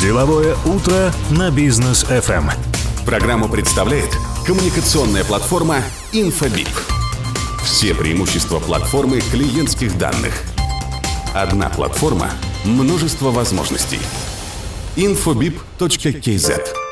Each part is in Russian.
Деловое утро на бизнес FM. Программу представляет коммуникационная платформа Infobip. Все преимущества платформы клиентских данных. Одна платформа, множество возможностей. infobip.kz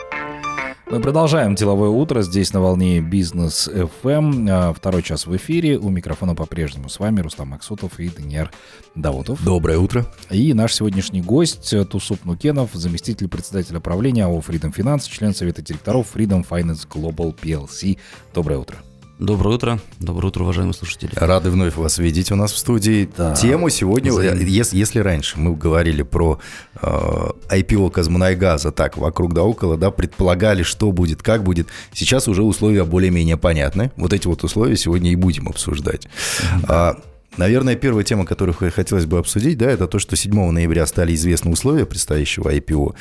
Мы продолжаем деловое утро здесь на волне Бизнес FM. А, Второй час в эфире. У микрофона по-прежнему с вами Рустам Максутов и Даниэр Даутов. Доброе утро. И наш сегодняшний гость Тусуп Нукенов, заместитель председателя правления АО Freedom Finance, член совета директоров Freedom Finance Global PLC. Доброе утро. Доброе утро. Доброе утро, уважаемые слушатели. Рады вновь вас видеть у нас в студии. Да. Тему сегодня, Взаимно. если, если раньше мы говорили про э, IPO Казмунайгаза, так, вокруг да около, да, предполагали, что будет, как будет, сейчас уже условия более-менее понятны. Вот эти вот условия сегодня и будем обсуждать. А, Наверное, первая тема, которую хотелось бы обсудить, да, это то, что 7 ноября стали известны условия предстоящего IPO.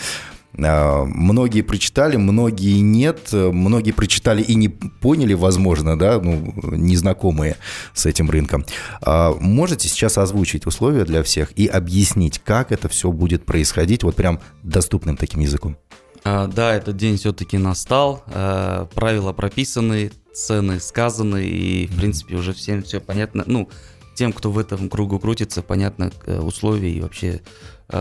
А, Многие прочитали, многие нет, многие прочитали и не поняли, возможно, да, ну, незнакомые с этим рынком. А Можете сейчас озвучить условия для всех и объяснить, как это все будет происходить, вот прям доступным таким языком? А, да, этот день все-таки настал. правила прописаны, цены сказаны, и, в принципе, уже всем все понятно. Ну, тем, кто в этом кругу крутится, понятно э, условия и вообще,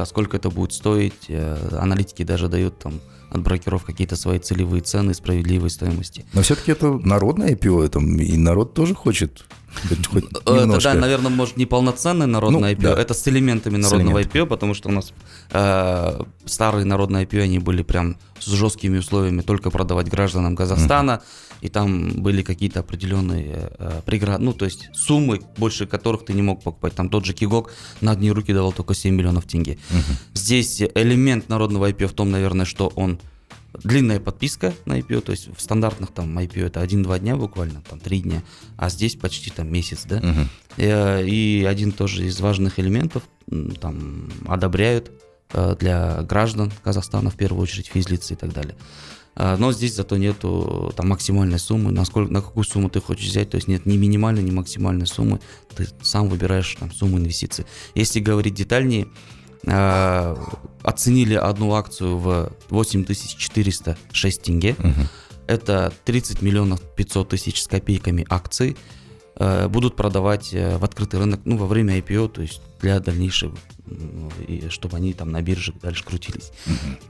сколько это будет стоить. Э, Аналитики даже дают там от брокеров какие-то свои целевые цены, справедливой стоимости. Но все-таки это народное IPO, это, и народ тоже хочет хоть, хоть Э, Это, да, наверное, может не полноценное народное Ну, IPO, да. это с элементами С народного элементами. IPO, потому что у нас э, старые народные IPO, они были прям с жесткими условиями только продавать гражданам Казахстана, и там были какие-то определенные э, преграды, ну, то есть суммы, больше которых ты не мог покупать. Там тот же Кигок на одни руки давал только 7 миллионов тенге. Здесь элемент народного IPO в том, наверное, что он длинная подписка на IPO, то есть в стандартных там IPO это 1-2 дня буквально, там 3 дня, а здесь почти там месяц, да. Мгм. Э, И один тоже из важных элементов там одобряют э, для граждан Казахстана, в первую очередь физлицы и так далее. А, Но здесь зато нету там максимальной суммы, насколько, на какую сумму ты хочешь взять, то есть нет ни минимальной, ни максимальной суммы, ты сам выбираешь там сумму инвестиций. Если говорить детальнее, а, оценили одну акцию в 8406 тенге, Мгм. это 30 миллионов 500 тысяч с копейками акций э, будут продавать э, в открытый рынок, ну, во время IPO, то есть для дальнейшего, м, и чтобы они там на бирже дальше крутились.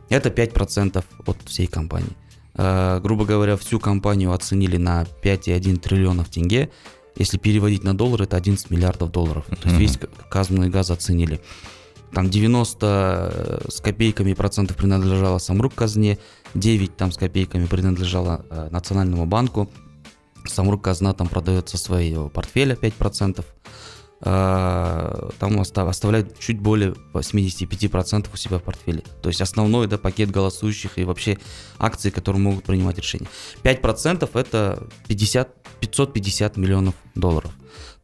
Это 5% от всей компании. Э, грубо говоря, всю компанию оценили на 5,1 триллионов тенге. Если переводить на доллар, это 11 миллиардов долларов. То есть весь казанный газ оценили. Там 90 с копейками процентов принадлежало Самрук казне, 9 там с копейками принадлежало э, Национальному банку. Самрук казна там продает со своего портфеля 5%. Э, Там оста- оставляет чуть более 85% у себя в портфеле. То есть основной да, пакет голосующих и вообще акции, которые могут принимать решения. 5% это 50, 550 миллионов долларов.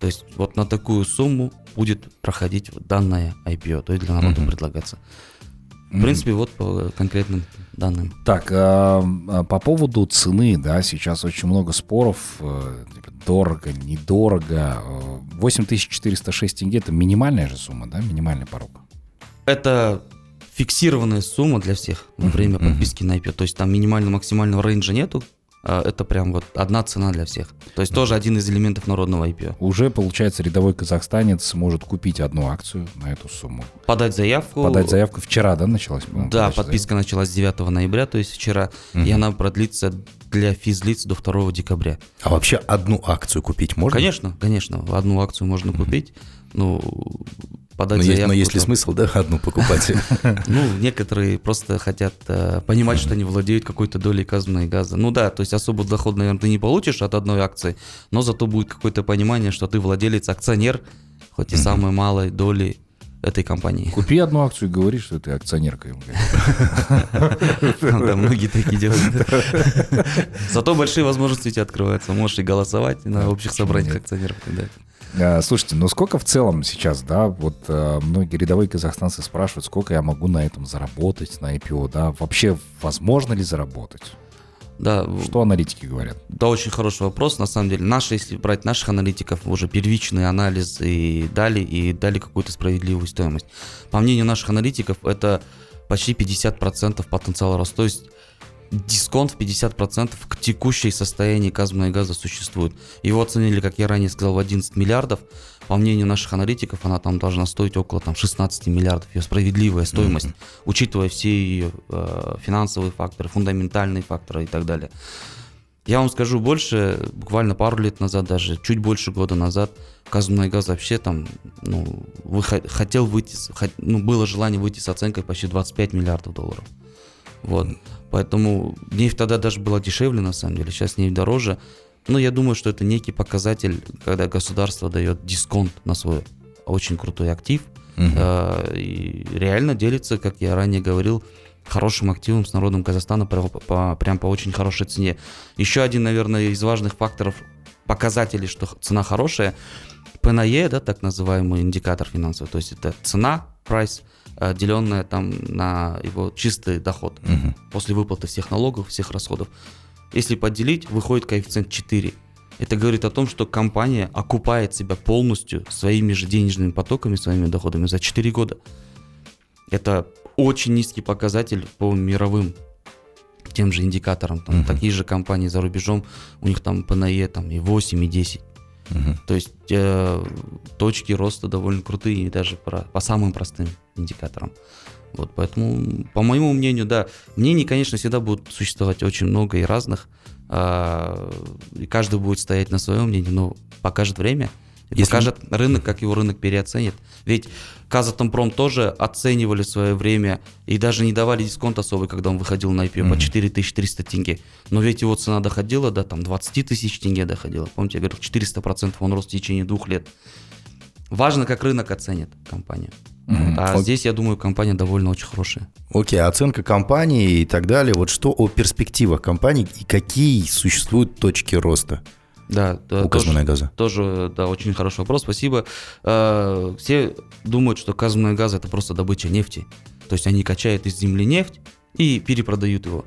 То есть вот на такую сумму будет проходить данное IPO, то есть для народа Мгм. предлагаться. В принципе, вот по конкретным данным. Так, а, а, по поводу цены, да, сейчас очень много споров, э, типа, дорого, недорого. Э, 8406 тенге – это минимальная же сумма, да, минимальный порог? Это фиксированная сумма для всех Мгм, время подписки на IPO. То есть там минимально-максимального рейнджа нету. А Это прям вот одна цена для всех. То есть тоже один из элементов народного IPO. Уже, получается, рядовой казахстанец может купить одну акцию на эту сумму. Подать заявку. Подать заявку вчера, да, началась? по-моему, Да, подписка началась 9 ноября, то есть вчера, и она продлится для физлиц до 2 декабря. А вообще одну акцию купить можно? Конечно, конечно, одну акцию можно купить, ну, подать Но есть, заявку. но есть ли смысл, да, одну покупать? Ну, некоторые просто хотят э, понимать, что они владеют какой-то долей казанной газа. Ну да, то есть особо доход, наверное, ты не получишь от одной акции, но зато будет какое-то понимание, что ты владелец, акционер, хоть и самой малой доли этой компании. Купи одну акцию и говори, что ты акционерка. Да, многие такие делают. Зато большие возможности у тебя открываются. Можешь и голосовать на общих собраниях акционеров. А, Слушайте, ну сколько в целом сейчас, да, вот э, многие рядовые казахстанцы спрашивают, сколько я могу на этом заработать, на IPO, да, вообще возможно ли заработать? Да, Что аналитики говорят? Да, очень хороший вопрос. На самом деле, наши, если брать наших аналитиков, уже первичный анализ и дали, и дали какую-то справедливую стоимость. По мнению наших аналитиков, это почти 50% потенциала роста. То есть дисконт в 50% к текущей состоянии газа существует. Его оценили, как я ранее сказал, в 11 миллиардов. По мнению наших аналитиков, она там должна стоить около там, 16 миллиардов. Ее справедливая стоимость, mm-hmm. учитывая все ее э, финансовые факторы, фундаментальные факторы и так далее. Я вам скажу больше, буквально пару лет назад, даже чуть больше года назад, Казмунайгаз вообще там, ну, выход, хотел выйти, ну, было желание выйти с оценкой почти 25 миллиардов долларов. Вот. Поэтому нефть тогда даже была дешевле, на самом деле, сейчас нефть дороже. Но я думаю, что это некий показатель, когда государство дает дисконт на свой очень крутой актив. Угу. Э, и реально делится, как я ранее говорил, хорошим активом с народом Казахстана по, по, прям по очень хорошей цене. Еще один, наверное, из важных факторов, показателей, что цена хорошая, ПНЕ, да, так называемый индикатор финансовый, то есть это цена, price, деленное там на его чистый доход угу. после выплаты всех налогов, всех расходов. Если поделить, выходит коэффициент 4. Это говорит о том, что компания окупает себя полностью своими же денежными потоками, своими доходами за 4 года. Это очень низкий показатель по мировым тем же индикаторам. Там, uh Такие же компании за рубежом, у них там ПНЕ там, и 8, и 10. Угу. То есть э, точки роста довольно крутые, даже по, по самым простым индикаторам. Вот, поэтому, по моему мнению, да, мнений, конечно, всегда будет существовать очень много и разных, э, и каждый будет стоять на своем мнении, но покажет время, если... покажет рынок, как его рынок переоценит. Ведь Казатомпром тоже оценивали в свое время и даже не давали дисконт особый, когда он выходил на IPO mm-hmm. по 4300 тенге. Но ведь его цена доходила до там 20 тысяч тенге доходила. Помните, я говорил, 400% он рос в течение двух лет. Важно, как рынок оценит компанию. Mm-hmm. А okay. здесь, я думаю, компания довольно очень хорошая. Окей, okay, оценка компании и так далее. Вот что о перспективах компании и какие существуют точки роста? Да, да указанная газа. Тоже, да, очень хороший вопрос, спасибо. Э, все думают, что указанная газа это просто добыча нефти. То есть они качают из земли нефть и перепродают его.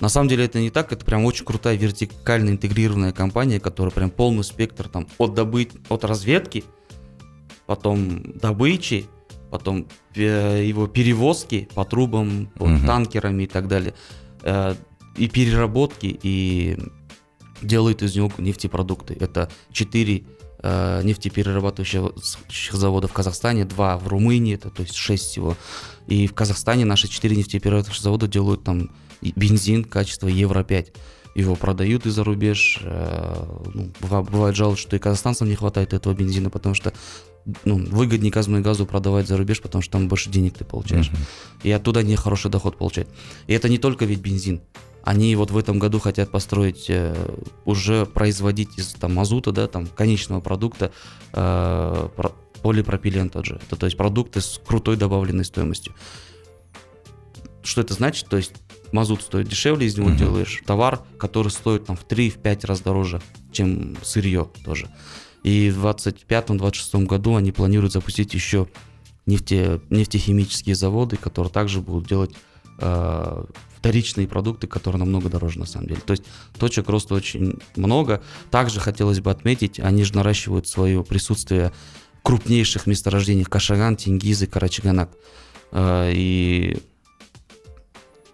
На самом деле это не так, это прям очень крутая вертикально интегрированная компания, которая прям полный спектр там от добыть, от разведки, потом добычи, потом э, его перевозки по трубам, по угу. танкерами и так далее, э, и переработки, и делают из него нефтепродукты. Это 4 э, нефтеперерабатывающих завода в Казахстане, 2 в Румынии, это то есть 6 всего. И в Казахстане наши 4 нефтеперерабатывающих завода делают там бензин качества Евро-5. Его продают из-за рубеж. Э, ну, бывает жалко, что и казахстанцам не хватает этого бензина, потому что ну, выгоднее и газу продавать за рубеж, потому что там больше денег ты получаешь. Uh-huh. И оттуда не хороший доход получать. И это не только ведь бензин. Они вот в этом году хотят построить, э, уже производить из там, мазута, да, там, конечного продукта э, полипропилен тот же. Это то есть продукты с крутой добавленной стоимостью. Что это значит? То есть мазут стоит дешевле, из него uh-huh. делаешь товар, который стоит там в 3-5 раз дороже, чем сырье тоже. И в 2025-2026 году они планируют запустить еще нефте, нефтехимические заводы, которые также будут делать э, вторичные продукты, которые намного дороже на самом деле. То есть точек роста очень много. Также хотелось бы отметить, они же наращивают свое присутствие в крупнейших месторождениях Кашаган, Тенгиз и Карачаганак. Э, и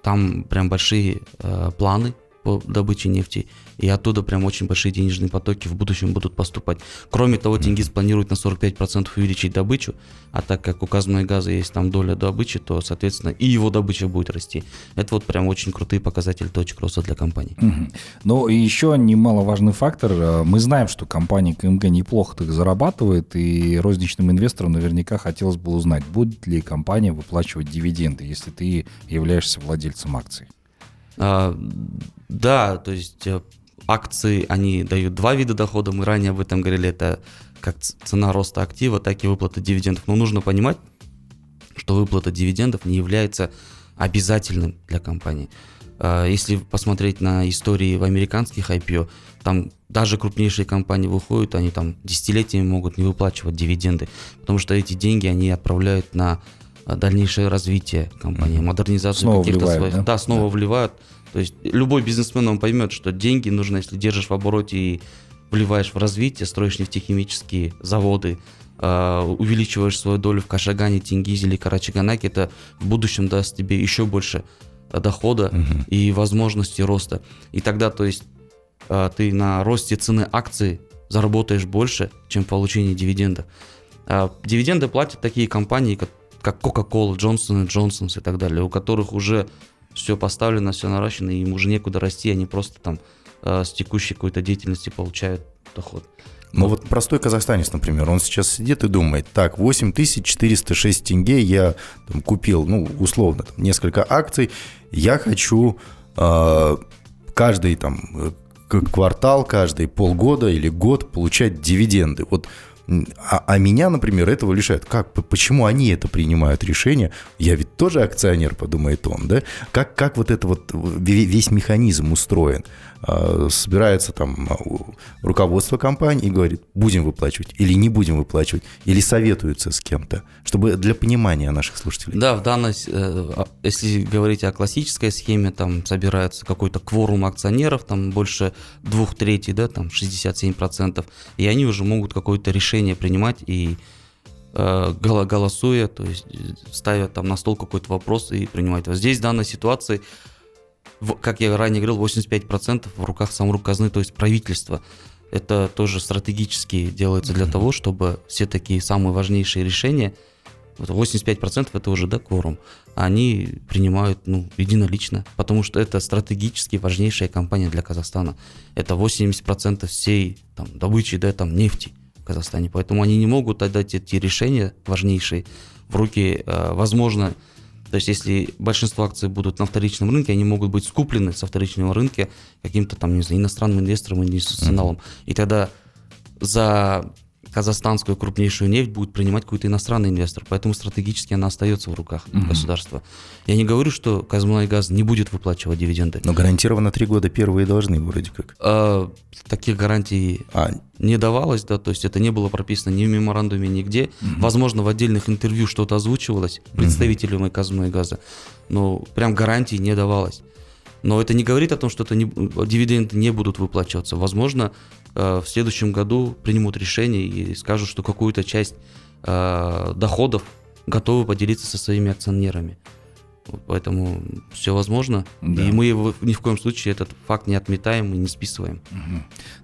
там прям большие э, планы по добыче нефти и оттуда прям очень большие денежные потоки в будущем будут поступать. Кроме того, Тенгиз планирует на 45% увеличить добычу, а так как у Казмной газа есть там доля добычи, то, соответственно, и его добыча будет расти. Это вот прям очень крутые показатели точек роста для компании. Угу. Ну и еще немаловажный фактор. Э, мы знаем, что компания КМГ неплохо так зарабатывает, и розничным инвесторам наверняка хотелось бы узнать, будет ли компания выплачивать дивиденды, если ты являешься владельцем акций. А, да, то есть э, акции, они дают два вида дохода, мы ранее об этом говорили, это как цена роста актива, так и выплата дивидендов. Но нужно понимать, что выплата дивидендов не является обязательным для компании. А, если посмотреть на истории в американских IPO, там даже крупнейшие компании выходят, они там десятилетиями могут не выплачивать дивиденды, потому что эти деньги они отправляют на дальнейшее развитие компании, модернизацию снова каких-то своих. Да? да, снова да. вливают. То есть любой бизнесмен он поймет, что деньги нужно, если держишь в обороте и вливаешь в развитие, строишь нефтехимические заводы, э, увеличиваешь свою долю в Кашагане, Тенгизе или Карачаганаке, это в будущем даст тебе еще больше дохода Мгм. и возможности роста. И тогда, то есть, э, ты на росте цены акции заработаешь больше, чем в получении дивидендов. А Дивиденды платят такие компании, как как Coca-Cola, Johnson Johnson и так далее, у которых уже все поставлено, все наращено, им уже некуда расти, они просто там э, с текущей какой-то деятельности получают доход. Ну вот простой казахстанец, например, он сейчас сидит и думает, так, 8406 тенге я там, купил, ну, условно, там, несколько акций, я хочу э, каждый там э, квартал, каждый полгода или год получать дивиденды. Вот а, а меня, например, этого лишают. Как, почему они это принимают решение? Я ведь тоже акционер, подумает он, да? Как, как вот это вот ве- весь механизм устроен? А, Собирается там руководство компании и говорит, будем выплачивать или не будем выплачивать, или советуются с кем-то, чтобы для понимания наших слушателей. Да, в данной, э, а, если говорить о классической схеме, там собирается какой-то кворум акционеров, там больше двух третей, да, там 67%, и они уже могут какое-то решение принимать и э, голо- голосуя, то есть э, ставя там на стол какой-то вопрос и принимать его. Здесь в данной ситуации, как я ранее говорил, 85% в руках самрук казны, то есть правительства. Это тоже стратегически делается для того, чтобы все такие самые важнейшие решения, вот 85% это уже, да, кворум, они принимают, ну, единолично, потому что это стратегически важнейшая компания для Казахстана. Это 80% всей там, добычи, да, там, нефти в Казахстане, поэтому они не могут отдать эти решения важнейшие в руки, э, возможно, то есть если большинство акций будут на вторичном рынке, они могут быть скуплены со вторичного рынка каким-то там, не знаю, иностранным инвестором или институционалом. И тогда за казахстанскую крупнейшую нефть будет принимать какой-то иностранный инвестор, поэтому стратегически она остается в руках государства. Я не говорю, что Казмунайгаз не будет выплачивать дивиденды. Но гарантированно три года первые должны вроде как. А, таких гарантий А, не давалось, да, то есть это не было прописано ни в меморандуме, нигде. Возможно, в отдельных интервью что-то озвучивалось представителями Казмунайгаза, но прям гарантий не давалось. Но это не говорит о том, что это не, дивиденды не будут выплачиваться. Возможно, э, в следующем году примут решение и скажут, что какую-то часть э, доходов готовы поделиться со своими акционерами. Поэтому все возможно. Да. И мы его ни в коем случае этот факт не отметаем и не списываем.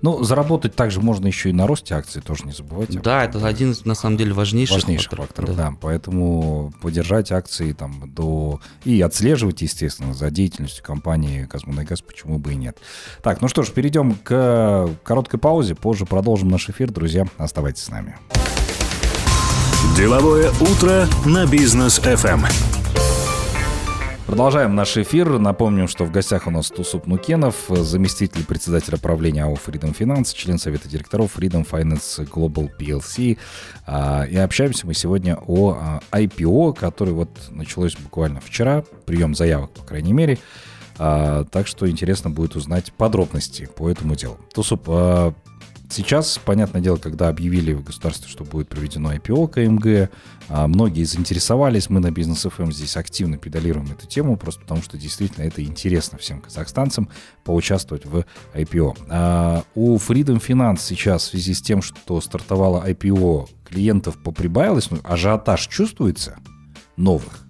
Ну, заработать также можно еще и на росте акций, тоже не забывайте. Да, этом. это один из, на самом деле, важнейших, важнейших факторов. факторов, да. Поэтому поддержать акции там до... И отслеживать, естественно, за деятельностью компании «Казмунайгаз», почему бы и нет. Так, ну что ж, перейдем к короткой паузе. Позже продолжим наш эфир. Друзья, оставайтесь с нами. Деловое утро на бизнес FM. Продолжаем наш эфир. Напомним, что в гостях у нас Тусуп Нукенов, заместитель председателя правления АО Freedom Finance, член совета директоров Freedom Finance Global PLC. А, И общаемся мы сегодня о а, IPO, который вот началось буквально вчера, прием заявок, по крайней мере. А, Так что интересно будет узнать подробности по этому делу. Тусуп, а, Сейчас, понятное дело, когда объявили в государстве, что будет проведено IPO КМГ, а, многие заинтересовались. Мы на Бизнес ФМ здесь активно педалируем эту тему, просто потому что действительно это интересно всем казахстанцам поучаствовать в IPO. А у Freedom Finance сейчас в связи с тем, что стартовало IPO, клиентов поприбавилось, ну, ажиотаж чувствуется новых?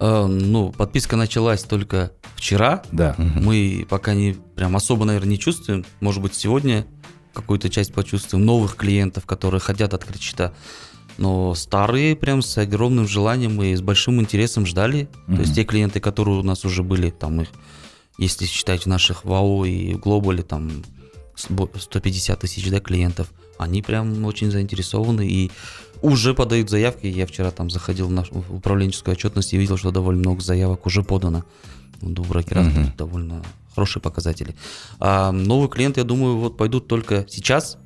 Э, ну, подписка началась только вчера. Да. Мы пока не прям особо, наверное, не чувствуем. Может быть, сегодня какую-то часть почувствуем новых клиентов, которые хотят открыть счета. Но старые прям с огромным желанием и с большим интересом ждали. То есть те клиенты, которые у нас уже были, там их, если считать в наших ВАО и в Глобале, там с- бо- 150 тысяч да, клиентов, они прям очень заинтересованы и уже подают заявки. Я вчера там заходил в нашу управленческую отчетность и видел, что довольно много заявок уже подано. Вот У брокера довольно хорошие показатели. А новые клиенты, я думаю, вот пойдут только сейчас.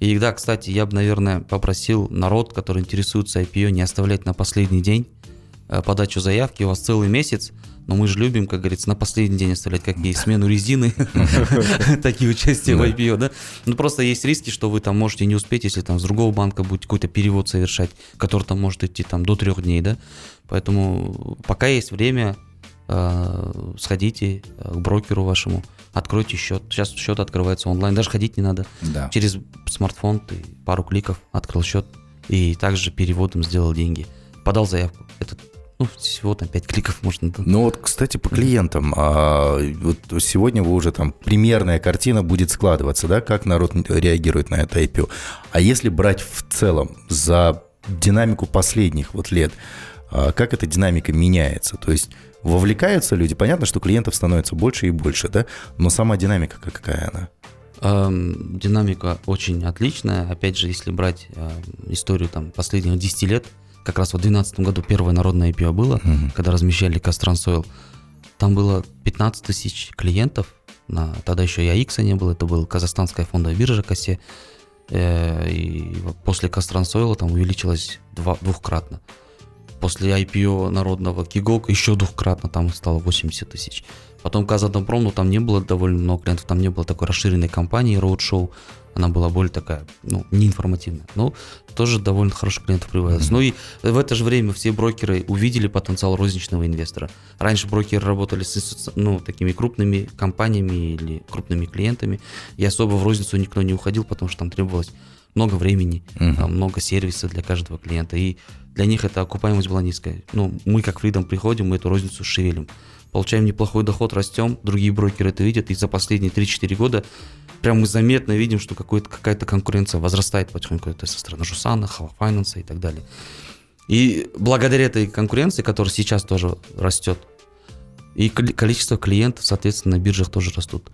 И да, кстати, я бы, наверное, попросил народ, который интересуется IPO, не оставлять на последний день э, подачу заявки. У вас целый месяц, но мы же любим, как говорится, на последний день оставлять как и смену резины, такие участия в IPO, да? Ну, просто есть риски, что вы там можете не успеть, если там с другого банка будете какой-то перевод совершать, который там может идти там до трех дней, да? Поэтому пока есть время, сходите э, к брокеру вашему, откройте счет. Сейчас счет открывается онлайн, даже ходить не надо. Да. Через смартфон ты пару кликов открыл счет и также переводом сделал деньги. Подал заявку. Это ну, всего там 5 кликов можно. Ну вот, кстати, по клиентам. А, вот сегодня вы уже там примерная картина будет складываться, да, как народ реагирует на это IPO. А если брать в целом за динамику последних вот лет, как эта динамика меняется? То есть вовлекаются люди? Понятно, что клиентов становится больше и больше, да? Но сама динамика какая она? Динамика очень отличная. Опять же, если брать историю там последних 10 лет, как раз в 2012 году первое народное IPO было, угу. когда размещали Кастрансойл. Там было 15 тысяч клиентов. На, тогда еще и АИКСа не было, это была казахстанская фондовая биржа КАСЕ. Э, и после Кастрансойла там увеличилось два, двухкратно. После IPO народного Кигок еще двухкратно там стало 80 тысяч. Потом Казатомпром, ну там не было довольно много клиентов, там не было такой расширенной компании, роуд-шоу. Она была более такая, ну, неинформативная. Но тоже довольно хороших клиентов прибавилось. Mm-hmm. Ну и в это же время все брокеры увидели потенциал розничного инвестора. Раньше брокеры работали с ну, такими крупными компаниями или крупными клиентами, и особо в розницу никто не уходил, потому что там требовалось много времени, uh-huh. много сервиса для каждого клиента. И для них эта окупаемость была низкая. Ну, мы как Freedom приходим, мы эту розницу шевелим. Получаем неплохой доход, растем, другие брокеры это видят, и за последние 3-4 года прям мы заметно видим, что какая-то конкуренция возрастает потихоньку это со стороны Жусана, Хава Файнанса и так далее. И благодаря этой конкуренции, которая сейчас тоже растет, и количество клиентов, соответственно, на биржах тоже растут.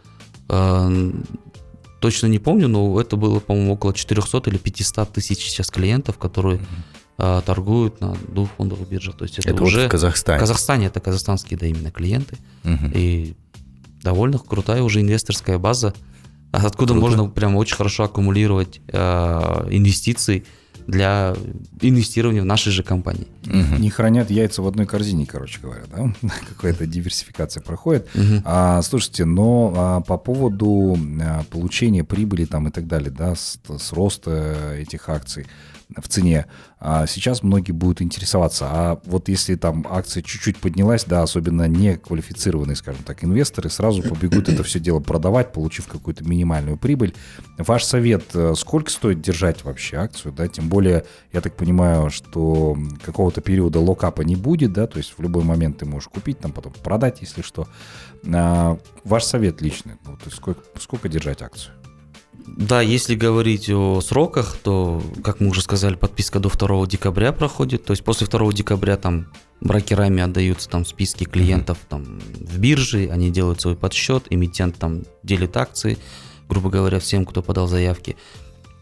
Точно не помню, но это было, по-моему, около 400 или 500 тысяч сейчас клиентов, которые mm-hmm. торгуют на двух фондовых биржах. То есть это, это уже в Казахстане. В Казахстане это казахстанские, да, именно клиенты. Mm-hmm. И довольно крутая уже инвесторская база. А откуда Круто. можно прям очень хорошо аккумулировать э, инвестиции для инвестирования в нашей же компании. Угу. Не хранят яйца в одной корзине, короче говоря, да? Какая-то диверсификация проходит. Угу. А, слушайте, но а, по поводу а, получения прибыли там и так далее, да, с, с роста этих акций, в цене. А сейчас многие будут интересоваться, а вот если там акция чуть-чуть поднялась, да, особенно не квалифицированные, скажем так, инвесторы сразу побегут это все дело продавать, получив какую-то минимальную прибыль. Ваш совет, э, сколько стоит держать вообще акцию, да, тем более, я так понимаю, что какого-то периода локапа не будет, да, то есть в любой момент ты можешь купить, там потом продать, если что. А, ваш совет личный, ну, то есть сколько, сколько держать акцию? Да, если говорить о сроках, то, как мы уже сказали, подписка до 2 декабря проходит. То есть после 2 декабря там брокерами отдаются там списки клиентов там, в бирже, они делают свой подсчет, эмитент там делит акции, грубо говоря, всем, кто подал заявки.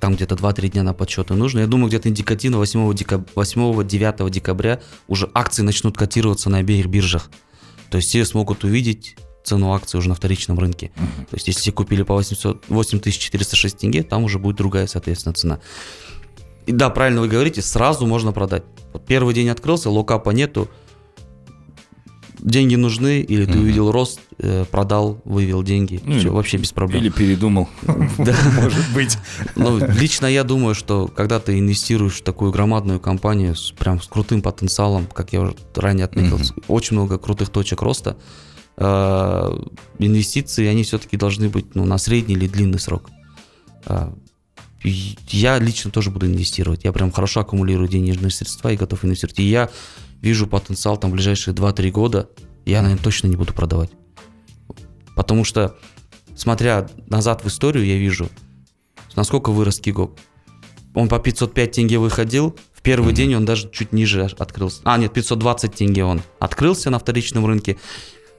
Там где-то 2-3 дня на подсчеты нужно. Я думаю, где-то индикативно 8-9 декабря уже акции начнут котироваться на обеих биржах. То есть все смогут увидеть цену акции уже на вторичном рынке. То есть, если купили по 800, 8406 тенге, там уже будет другая, соответственно, цена. И да, правильно вы говорите, сразу можно продать. Вот первый день открылся, локапа нету, деньги нужны, или ты увидел рост, э, продал, вывел деньги, ну, все, вообще без проблем. Или передумал, да. может быть. Ну, лично я думаю, что когда ты инвестируешь в такую громадную компанию с прям с крутым потенциалом, как я уже ранее отметил, очень много крутых точек роста, инвестиции, они все-таки должны быть ну, на средний или длинный срок. Э, я лично тоже буду инвестировать. Я прям хорошо аккумулирую денежные средства и готов инвестировать. И я вижу потенциал там в ближайшие 2-3 года. Я, наверное, точно не буду продавать. Потому что, смотря назад в историю, я вижу, насколько вырос Кигок. Он по 505 тенге выходил, в первый mm-hmm. день он даже чуть ниже открылся. А, нет, 520 тенге он открылся на вторичном рынке.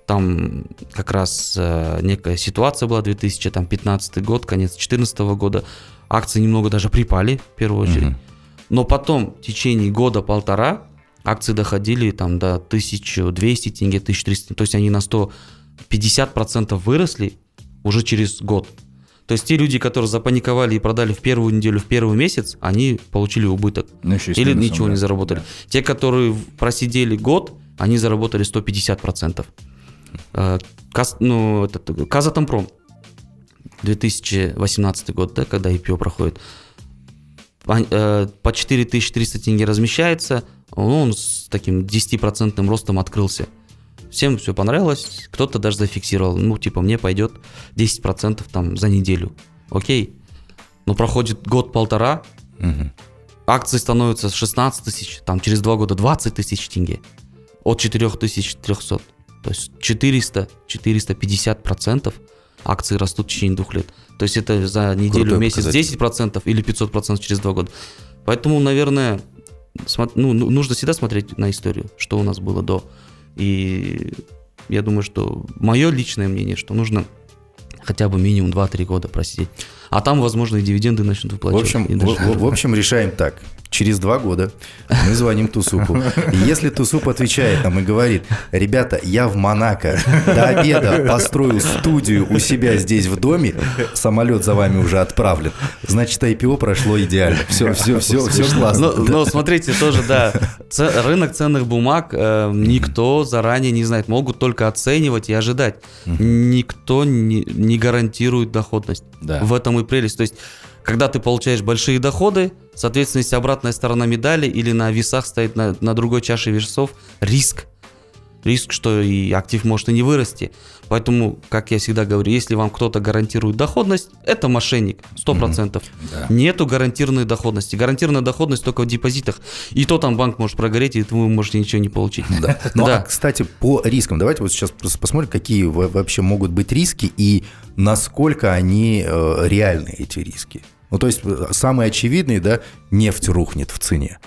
Там как раз э, некая ситуация была, 2015 год, конец 2014 года. Акции немного даже припали, в первую очередь. Угу. Но потом, в течение года-полтора, акции доходили там до 1200 тенге, 1300. То есть они на 150% выросли уже через год. То есть те люди, которые запаниковали и продали в первую неделю, в первый месяц, они получили убыток. Ну, Или ничего да. не заработали. Да. Те, которые просидели год, они заработали 150%. Э, Каз, ну, этот, Казатомпром, 2018 год, да, когда IPO проходит, э, по 4300 тенге размещается, он с таким 10% ростом открылся. Всем все понравилось, кто-то даже зафиксировал, ну, типа, мне пойдет 10% там за неделю. Окей. Но проходит год-полтора, угу. акции становятся 16 тысяч, там через два года 20 тысяч тенге. От 4300. То есть 400-450 процентов акции растут в течение двух лет. То есть это за неделю, Крутой месяц показатель. 10 процентов или 500 процентов через два года. Поэтому, наверное, ну, ну, нужно всегда смотреть на историю, что у нас было до. И я думаю, что мое личное мнение, что нужно хотя бы минимум 2-3 года просидеть. А там, возможно, и дивиденды начнут В выплачивать. общем, И в, в- в общем, решаем так. Через два года мы звоним Тусупу. И если Тусуп отвечает нам и говорит, ребята, я в Монако до обеда построил студию у себя здесь в доме, самолет за вами уже отправлен, значит, IPO прошло идеально. Все, все, все, все классно. Но, но смотрите, тоже, да, рынок ценных бумаг э, никто заранее не знает. Могут только оценивать и ожидать. Никто не, не гарантирует доходность. Да. В этом и прелесть. То есть, когда ты получаешь большие доходы, соответственно, есть обратная сторона медали или на весах стоит на, на другой чаше весов риск. Риск, что и актив может и не вырасти. Поэтому, как я всегда говорю, если вам кто-то гарантирует доходность, это мошенник, 100%. Нету гарантированной доходности. Гарантированная доходность только в депозитах. И то там банк может прогореть, и вы можете ничего не получить. Ну, Да. а, кстати, по рискам, давайте вот сейчас посмотрим, какие во- вообще могут быть риски и насколько они э, реальны, эти риски. Ну, то есть, самый очевидный, да, нефть рухнет в цене.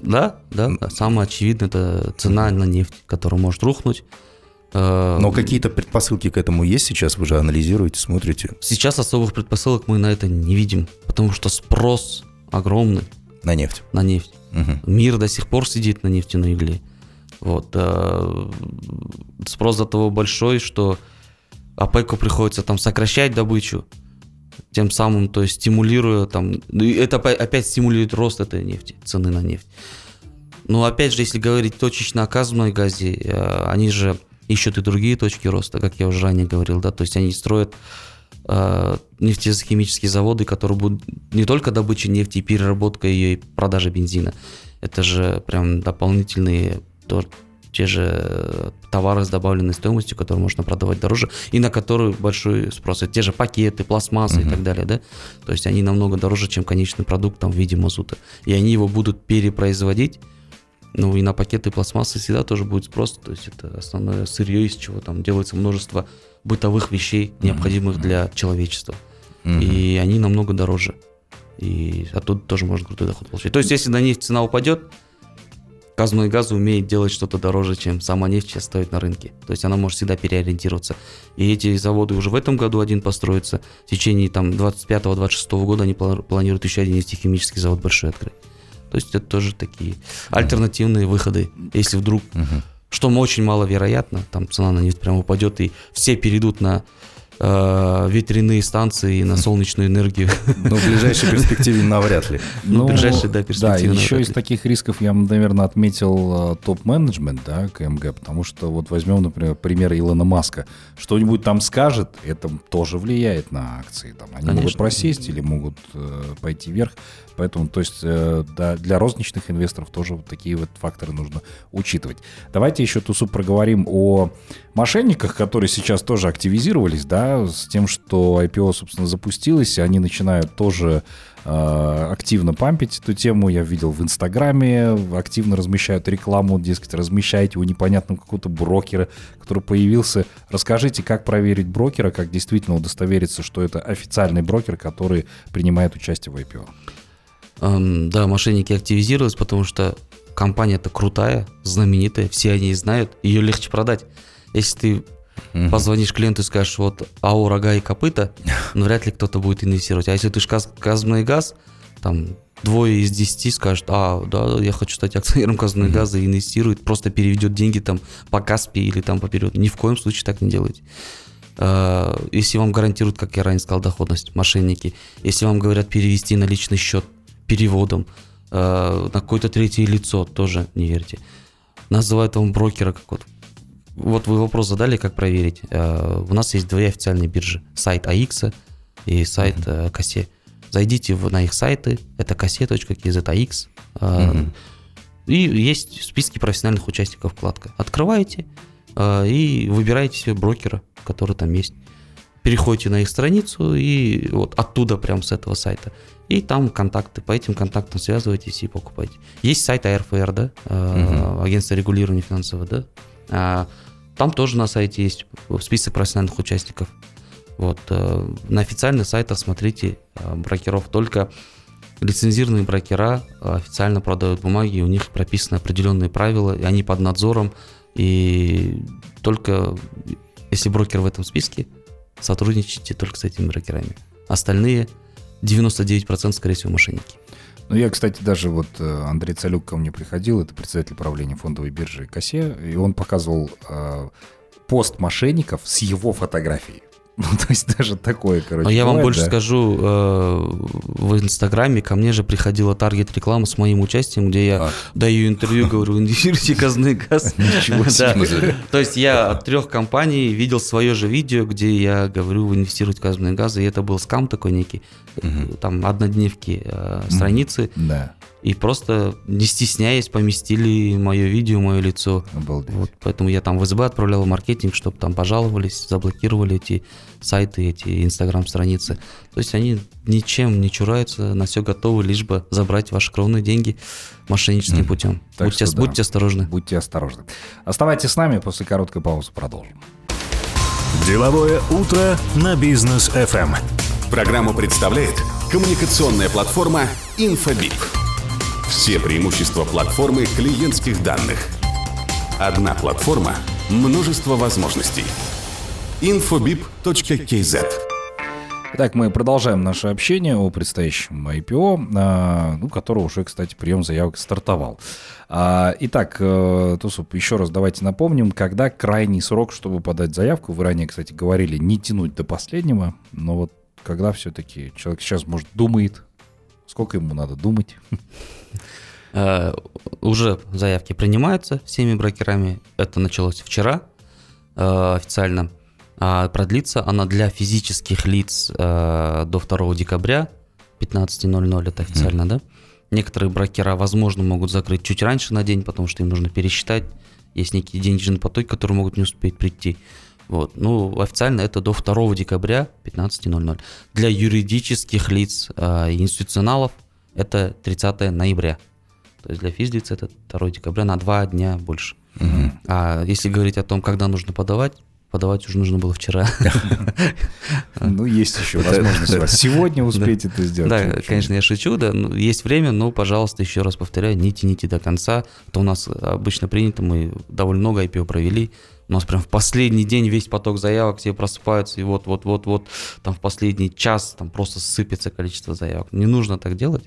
Да, да, да. Самое очевидное это цена на нефть, которая может рухнуть. Э, Но какие-то предпосылки к этому есть сейчас? Вы же анализируете, смотрите Сейчас особых предпосылок мы на это не видим, потому что спрос огромный на нефть. на нефть. Мгм. Мир до сих пор сидит на нефтяной игле. Вот. э, Спрос до того большой, что ОПЕКу приходится там сокращать добычу, тем самым, то есть стимулируя там, ну, это опя- опять стимулирует рост этой нефти, цены на нефть. Но опять же, если говорить точечно о газовой газе, э, они же ищут и другие точки роста, как я уже ранее говорил, да, то есть они строят э, нефтехимические заводы, которые будут не только добыча нефти переработка ее и продажа бензина, это же прям дополнительные те же э, товары с добавленной стоимостью, которые можно продавать дороже, и на которые большой спрос. Это те же пакеты, пластмассы и так далее, да? То есть они намного дороже, чем конечный продукт там в виде мазута. И они его будут перепроизводить, ну и на пакеты пластмассы всегда тоже будет спрос. То есть это основное сырье, из чего там делается множество бытовых вещей, необходимых для человечества. И они намного дороже. И оттуда тоже можно крутой доход получить. То есть если на нефть цена упадет, Казной газ умеет делать что-то дороже, чем сама нефть сейчас стоит на рынке. То есть она может всегда переориентироваться. И эти заводы уже в этом году один построится. В течение там 25-26 года они пла- планируют еще один нефтехимический завод большой открыть. То есть это тоже такие альтернативные выходы. Если вдруг, что очень маловероятно, там цена на нефть прям упадет, и все перейдут на э, ветряные станции на солнечную энергию. Но в ближайшей перспективе навряд ли. Ну, ближайшие, да, Да, перспективы еще навряд из таких рисков я, наверное, отметил э, топ-менеджмент, да, КМГ, потому что вот возьмем, например, пример Илона Маска. Что-нибудь там скажет, это тоже влияет на акции. Там, они могут Конечно. просесть или могут э, пойти вверх. Поэтому, то есть, э, да, для розничных инвесторов тоже вот такие вот факторы нужно учитывать. Давайте еще тусу проговорим о мошенниках, которые сейчас тоже активизировались, да, с тем, что IPO, собственно, запустилось, и они начинают тоже э, активно пампить эту тему. Я видел в Инстаграме, активно размещают рекламу, дескать, размещайте у непонятного какого-то брокера, который появился. Расскажите, как проверить брокера, как действительно удостовериться, что это официальный брокер, который принимает участие в IPO. Эм, да, мошенники активизировались, потому что компания-то крутая, знаменитая, все о ней знают, ее легче продать. Если ты Мгм. позвонишь клиенту и скажешь, вот АО «Рога и копыта», ну, вряд ли кто-то будет инвестировать. А если ты газ, газный газ, там двое из десяти скажут, а, да, я хочу стать акционером газного газа и инвестирует, просто переведет деньги там по Каспи или там по периоду. Ни в коем случае так не делайте. Э, Если вам гарантируют, как я ранее сказал, доходность, мошенники, если вам говорят перевести на личный счет переводом э, на какое-то третье лицо, тоже не верьте. Называют вам брокера как вот. Вы вопрос задали, как проверить. Э, У нас есть две официальные биржи. Сайт AX и сайт э, Косе. Зайдите на их сайты. Это kase.kzax. Э, И есть списки профессиональных участников вкладка. Открываете и выбираете себе брокера, который там есть. переходите на их страницу и вот оттуда прям с этого сайта. И там контакты, по этим контактам связывайтесь и покупайте. Есть сайт АРФР, да, э, агентство регулирования финансового, да. Там тоже на сайте есть список профессиональных участников. Вот, э, на официальных сайтах смотрите э, брокеров только лицензированные брокера э, официально продают бумаги, у них прописаны определенные правила, и они под надзором, и только если брокер в этом списке, сотрудничайте только с этими брокерами. Остальные 99% скорее всего мошенники. Ну, я, кстати, даже вот э, Андрей Цалюк ко мне приходил, это председатель правления фондовой биржи КАСЕ, и он показывал э, пост мошенников с его фотографией. Ну, то есть даже такое, короче. Но я вам бывает, больше да. скажу, э, в Инстаграме ко мне же приходила таргет реклама с моим участием, где я А. даю интервью, говорю, инвестируйте в казный газ. Ничего себе. То есть я от трех компаний видел свое же видео, где я говорю инвестировать в казанные газы, и это был скам такой некий, там однодневки э, страницы, Да, и просто не стесняясь поместили мое видео, мое лицо. обалдеть. Вот, поэтому я там в СБ отправлял маркетинг, чтобы там пожаловались, заблокировали эти сайты, эти инстаграм-страницы. То есть они ничем не чураются, на все готовы, лишь бы забрать ваши кровные деньги мошенническим путем. Так будьте, что да. будьте осторожны. Будьте осторожны. Оставайтесь с нами, после короткой паузы продолжим. Деловое утро на бизнес FM. Программу представляет коммуникационная платформа Infobip. Все преимущества платформы клиентских данных. Одна платформа, множество возможностей. infobip.kz Итак, мы продолжаем наше общение о предстоящем IPO, а, ну, которого уже, кстати, прием заявок стартовал. А, Итак, э, Тусуп, еще раз давайте напомним, когда крайний срок, чтобы подать заявку. Вы ранее, кстати, говорили, не тянуть до последнего, но вот когда все-таки человек сейчас, может, думает, сколько ему надо думать? Э, Уже заявки принимаются всеми брокерами. Это началось вчера э, официально. А продлится она для физических лиц э, до 2 декабря 15.00, это официально, да? Некоторые брокера, возможно, могут закрыть чуть раньше на день, потому что им нужно пересчитать. Есть некие денежные потоки, которые могут не успеть прийти. Вот. Ну, официально это до 2 декабря 15.00. Для юридических лиц э, и институционалов это 30 ноября. То есть для физлиц это 2 декабря на 2 дня больше. А если говорить о том, когда нужно подавать, подавать уже нужно было вчера. Ну, есть еще возможность сегодня успеть это сделать. Да, конечно, я шучу, да, ну, есть время, но, пожалуйста, еще раз повторяю, не тяните до конца. Это у нас обычно принято, мы довольно много IPO провели. У нас прям в последний день весь поток заявок, все просыпаются, и вот-вот-вот-вот, там в последний час там просто сыпется количество заявок. Не нужно так делать.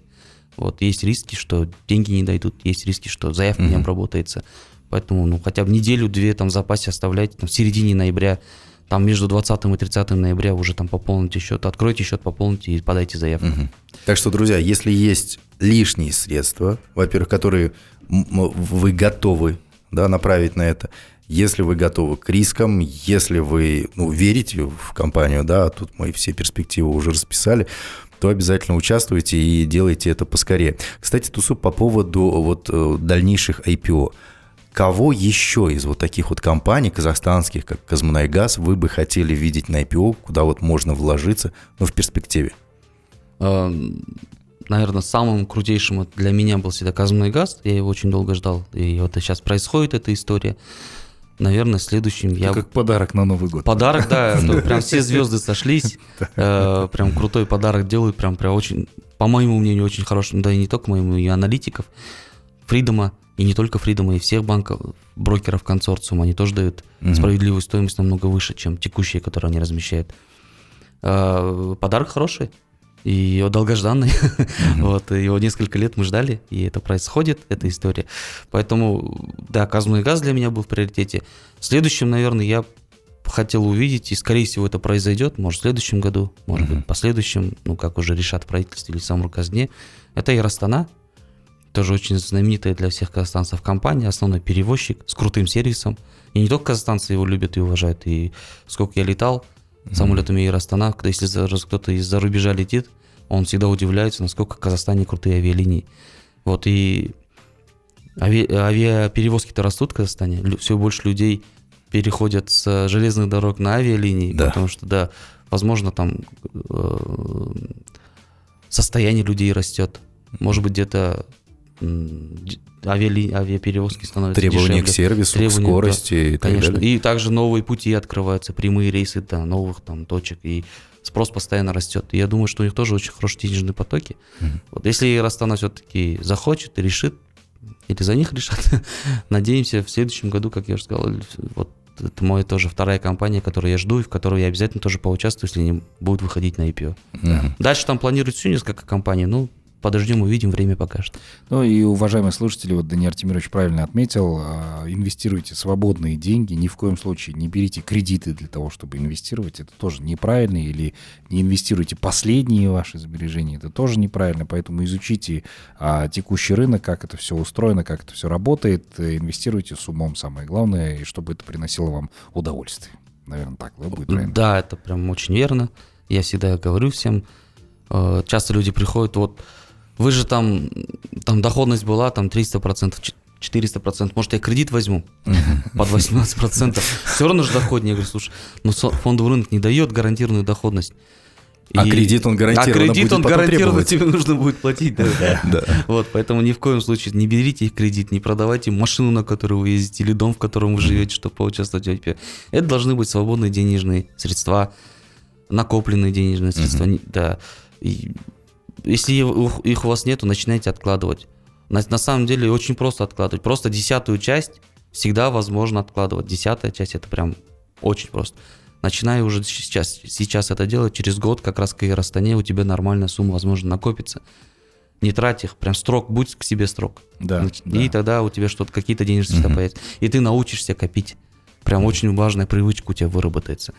Вот, есть риски, что деньги не дойдут, есть риски, что заявка не обработается. Поэтому, ну, хотя бы неделю-две там в запасе оставляйте, там, в середине ноября, там между 20 и 30 ноября уже там пополните счет, откройте счет, пополните и подайте заявку. Так что, друзья, если есть лишние средства, во-первых, которые вы готовы да, направить на это, если вы готовы к рискам, если вы ну, верите в компанию, да, а тут мы все перспективы уже расписали, то обязательно участвуйте и делайте это поскорее. Кстати, Тусу, по поводу вот э, дальнейших IPO. Кого еще из вот таких вот компаний казахстанских, как Казмунайгаз, вы бы хотели видеть на IPO, куда вот можно вложиться, ну, в перспективе? Наверное, самым крутейшим для меня был всегда Казмунай газ. Я его очень долго ждал. И вот сейчас происходит эта история. Наверное, следующим я... Как подарок на Новый год. Подарок, да, то прям все звезды сошлись, Э, прям крутой подарок делают, прям прям очень, по моему мнению, очень хорошим, да и не только моему, и аналитиков, Фридома, и не только Фридома, и всех банков, брокеров консорциума, они тоже дают справедливую стоимость намного выше, чем текущие, которые они размещают. Э, Подарок хороший, и долгожданный. вот, его несколько лет мы ждали, и это происходит, эта история. Поэтому, да, Казмунай газ для меня был в приоритете. Следующим, наверное, я хотел увидеть, и, скорее всего, это произойдет, может, в следующем году, может быть, в последующем, ну, как уже решат правительство или сам Руказне, это Ирастана, тоже очень знаменитая для всех казахстанцев компания, основной перевозчик с крутым сервисом. И не только казахстанцы его любят и уважают, и сколько я летал самолетами Air Astana, если кто-то из-за рубежа летит, он всегда удивляется, насколько в Казахстане крутые авиалинии. Вот и ави- авиаперевозки-то растут в Казахстане. Все больше людей переходят с железных дорог на авиалинии, Да. потому что, да, возможно, там э, состояние людей растет. Может быть, где-то авиали- авиаперевозки становятся Требования дешевле. к сервису, к Требования, скорости и так Конечно. далее. И также новые пути открываются, прямые рейсы до новых там точек, и спрос постоянно растет. И я думаю, что у них тоже очень хорошие денежные потоки. Вот если Ростана все-таки захочет и решит, или за них решат, надеемся, в следующем году, как я уже сказал, вот это моя тоже вторая компания, которую я жду, и в которой я обязательно тоже поучаствую, если они будут выходить на IPO. Мгм. Дальше там планируют все несколько компаний, ну, подождем, увидим, время покажет. Ну и, уважаемые слушатели, вот Даниил Артемирович правильно отметил, а, инвестируйте свободные деньги, ни в коем случае не берите кредиты для того, чтобы инвестировать, это тоже неправильно, или не инвестируйте последние ваши сбережения, это тоже неправильно, поэтому изучите а, текущий рынок, как это все устроено, как это все работает, э, инвестируйте с умом, самое главное, и чтобы это приносило вам удовольствие. Наверное, так да, будет правильно? Да, это прям очень верно. Я всегда говорю всем, э, часто люди приходят, вот, вы же там, там доходность была, там 300%, ч- 400%, может, я кредит возьму под 18%. Все равно же доходнее. Я говорю, слушай, ну фондовый рынок не дает гарантированную доходность. А кредит он гарантированно А кредит будет он гарантированно тебе нужно будет платить. да. Да. Вот, поэтому ни в коем случае не берите их кредит, не продавайте машину, на которую вы ездите, или дом, в котором вы живете, чтобы поучаствовать в IPO. Это должны быть свободные денежные средства, накопленные денежные средства. Да. И если их у вас нету, начинайте откладывать. На, на самом деле очень просто откладывать. Просто десятую часть всегда возможно откладывать. Десятая часть это прям очень просто. Начинай уже сейчас, сейчас это делать, через год как раз к Иростане у тебя нормальная сумма, возможно, накопится. Не трать их, прям строк, будь к себе строк. Да, Нач- да. И тогда у тебя что-то, какие-то денежные средства появятся. И ты научишься копить. Прям очень важная привычка у тебя выработается.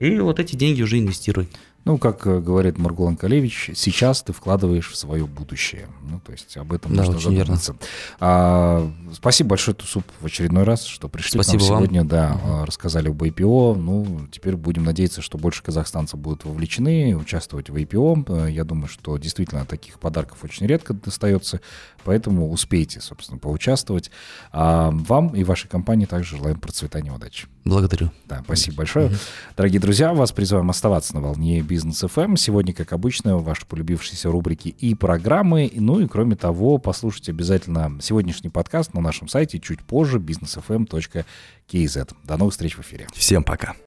И вот эти деньги уже инвестируй. Ну, как э, говорит Маргулан Калевич, сейчас ты вкладываешь в свое будущее. Ну, то есть об этом Да, нужно очень верно. задуматься. А, спасибо большое, Тусуп, в очередной раз, что пришли Спасибо к нам вам. сегодня, да, а, рассказали об IPO. Ну, теперь будем надеяться, что больше казахстанцев будут вовлечены, участвовать в IPO. Я думаю, что действительно таких подарков очень редко достается, поэтому успейте, собственно, поучаствовать. А вам и вашей компании также желаем процветания и удачи. Благодарю. Да, спасибо большое. Дорогие друзья, вас призываем оставаться на волне Бизнес ФМ. Сегодня, как обычно, ваши полюбившиеся рубрики и программы. Ну и кроме того, послушайте обязательно сегодняшний подкаст на нашем сайте чуть позже businessfm.kz. До новых встреч в эфире. Всем пока.